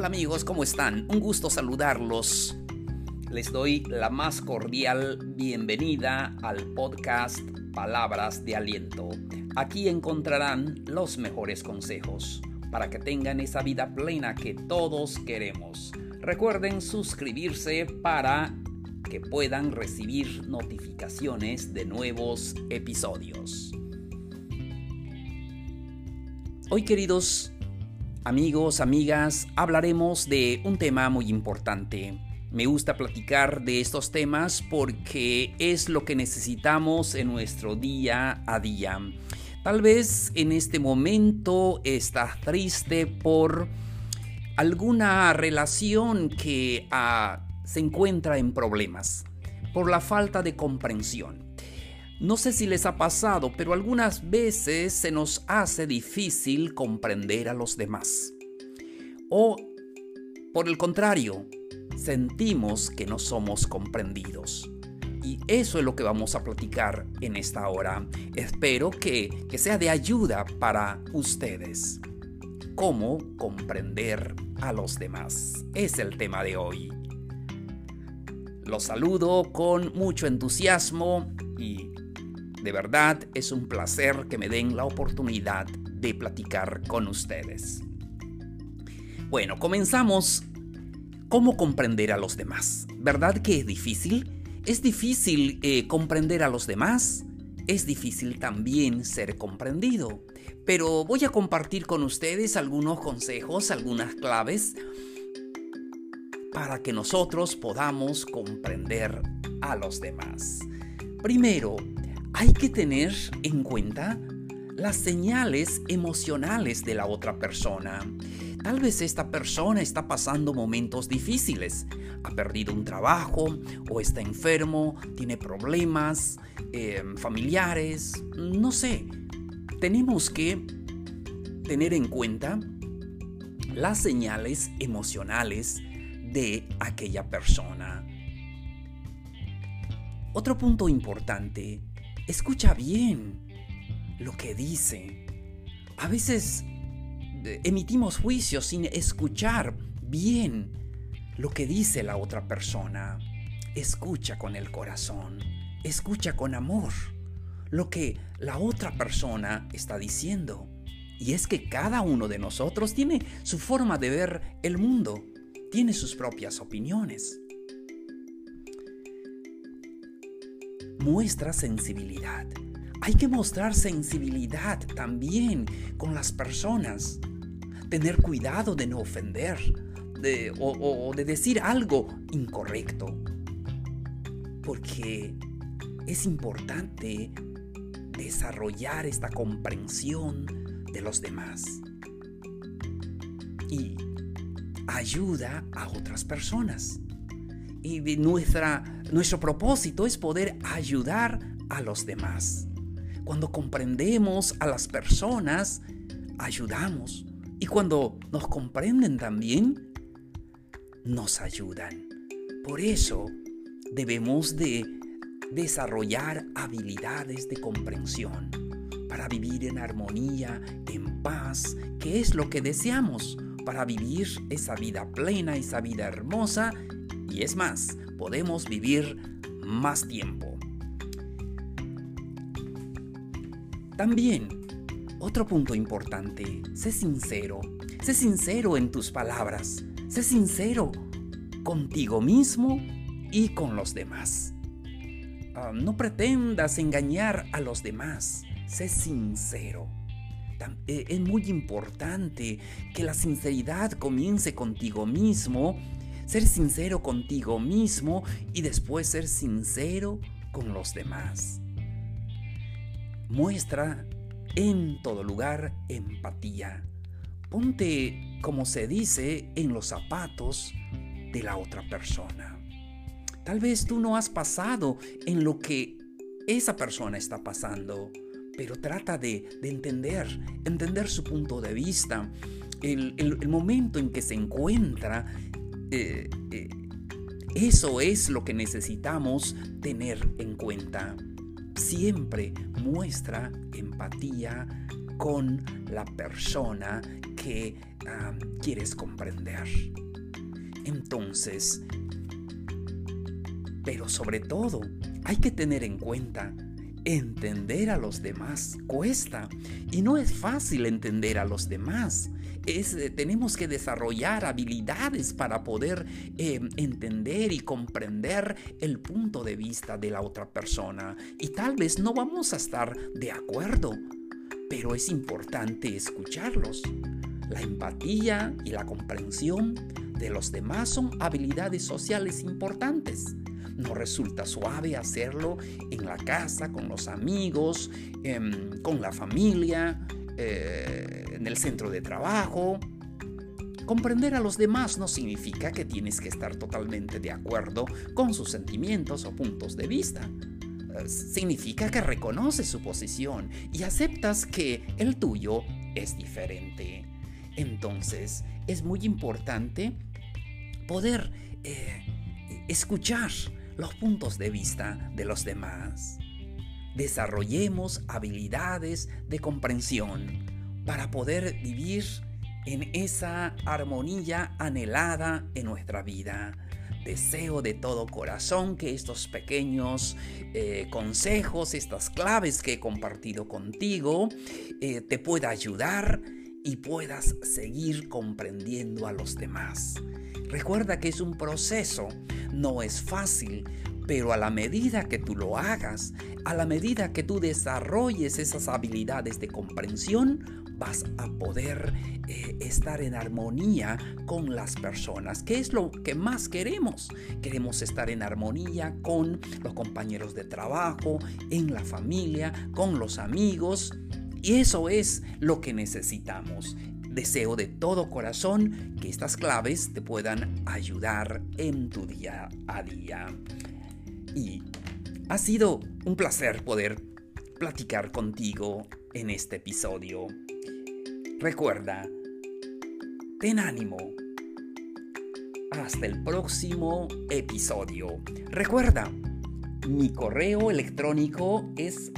Hola amigos, ¿cómo están? Un gusto saludarlos. Les doy la más cordial bienvenida al podcast Palabras de Aliento. Aquí encontrarán los mejores consejos para que tengan esa vida plena que todos queremos. Recuerden suscribirse para que puedan recibir notificaciones de nuevos episodios. Hoy queridos Amigos, amigas, hablaremos de un tema muy importante. Me gusta platicar de estos temas porque es lo que necesitamos en nuestro día a día. Tal vez en este momento estás triste por alguna relación que ah, se encuentra en problemas, por la falta de comprensión. No sé si les ha pasado, pero algunas veces se nos hace difícil comprender a los demás. O, por el contrario, sentimos que no somos comprendidos. Y eso es lo que vamos a platicar en esta hora. Espero que, que sea de ayuda para ustedes. ¿Cómo comprender a los demás? Es el tema de hoy. Los saludo con mucho entusiasmo y de verdad es un placer que me den la oportunidad de platicar con ustedes. Bueno, comenzamos. ¿Cómo comprender a los demás? ¿Verdad que es difícil? ¿Es difícil eh, comprender a los demás? Es difícil también ser comprendido. Pero voy a compartir con ustedes algunos consejos, algunas claves para que nosotros podamos comprender a los demás. Primero, hay que tener en cuenta las señales emocionales de la otra persona. Tal vez esta persona está pasando momentos difíciles, ha perdido un trabajo o está enfermo, tiene problemas em, familiares, no sé. Tenemos que tener en cuenta las señales emocionales de aquella persona. Otro punto importante Escucha bien lo que dice. A veces eh, emitimos juicios sin escuchar bien lo que dice la otra persona. Escucha con el corazón, escucha con amor lo que la otra persona está diciendo. Y es que cada uno de nosotros tiene su forma de ver el mundo, tiene sus propias opiniones. Muestra sensibilidad. Hay que mostrar sensibilidad también con las personas. Tener cuidado de no ofender o, de decir algo incorrecto. Porque es importante desarrollar esta comprensión de los demás. Y ayuda a otras personas. Y nuestra, nuestro propósito es poder ayudar a los demás. Cuando comprendemos a las personas, ayudamos. Y cuando nos comprenden también, nos ayudan. Por eso debemos de desarrollar habilidades de comprensión para vivir en armonía, en paz, que es lo que deseamos para vivir esa vida plena, esa vida hermosa y es más, podemos vivir más tiempo. También, otro punto importante, sé sincero. Sé sincero en tus palabras. Sé sincero contigo mismo y con los demás. Ah, no pretendas engañar a los demás. Sé sincero. Eh, es muy importante que la sinceridad comience contigo mismo ser sincero contigo mismo y después ser sincero con los demás. Muestra en todo lugar empatía. Ponte, como se dice, en los zapatos de la otra persona. Tal vez tú no has pasado en lo que esa persona está pasando, pero trata de, entender, entender su punto de vista, el, momento en que se encuentra eh, eh, eso es lo que necesitamos tener en cuenta. Siempre muestra empatía con la persona que quieres comprender. Entonces, pero sobre todo, hay que tener en cuenta Entender a los demás cuesta y no es fácil entender a los demás. Es, eh, tenemos que desarrollar habilidades para poder em, entender y comprender el punto de vista de la otra persona. Y tal vez no vamos a estar de acuerdo, pero es importante escucharlos. La empatía y la comprensión de los demás son habilidades sociales importantes. No resulta suave hacerlo en la casa, con los amigos, em, con la familia, eh, en el centro de trabajo. Comprender a los demás no significa que tienes que estar totalmente de acuerdo con sus sentimientos o puntos de vista. Eh, significa que reconoces su posición y aceptas que el tuyo es diferente. Entonces, es muy importante poder eh, escuchar los puntos de vista de los demás. Desarrollemos habilidades de comprensión para poder vivir en esa armonía anhelada en nuestra vida. Deseo de todo corazón que estos pequeños eh, consejos, estas claves que he compartido contigo, eh, te pueda ayudar y puedas seguir comprendiendo a los demás. Recuerda que es un proceso, no es fácil, pero a la medida que tú lo hagas, a la medida que tú desarrolles esas habilidades de comprensión, vas a poder eh, estar en armonía con las personas, que es lo que más queremos. Queremos estar en armonía con los compañeros de trabajo, en la familia, con los amigos. Y eso es lo que necesitamos. Deseo de todo corazón que estas claves te puedan ayudar en tu día a día. Y ha sido un placer poder platicar contigo en este episodio. Recuerda, ten ánimo. Hasta el próximo episodio. Recuerda, mi correo electrónico es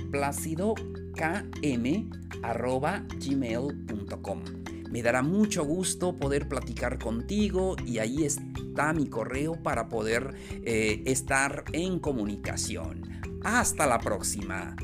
placidokm.gmail.com me dará mucho gusto poder platicar contigo y ahí está mi correo para poder eh, estar en comunicación. Hasta la próxima.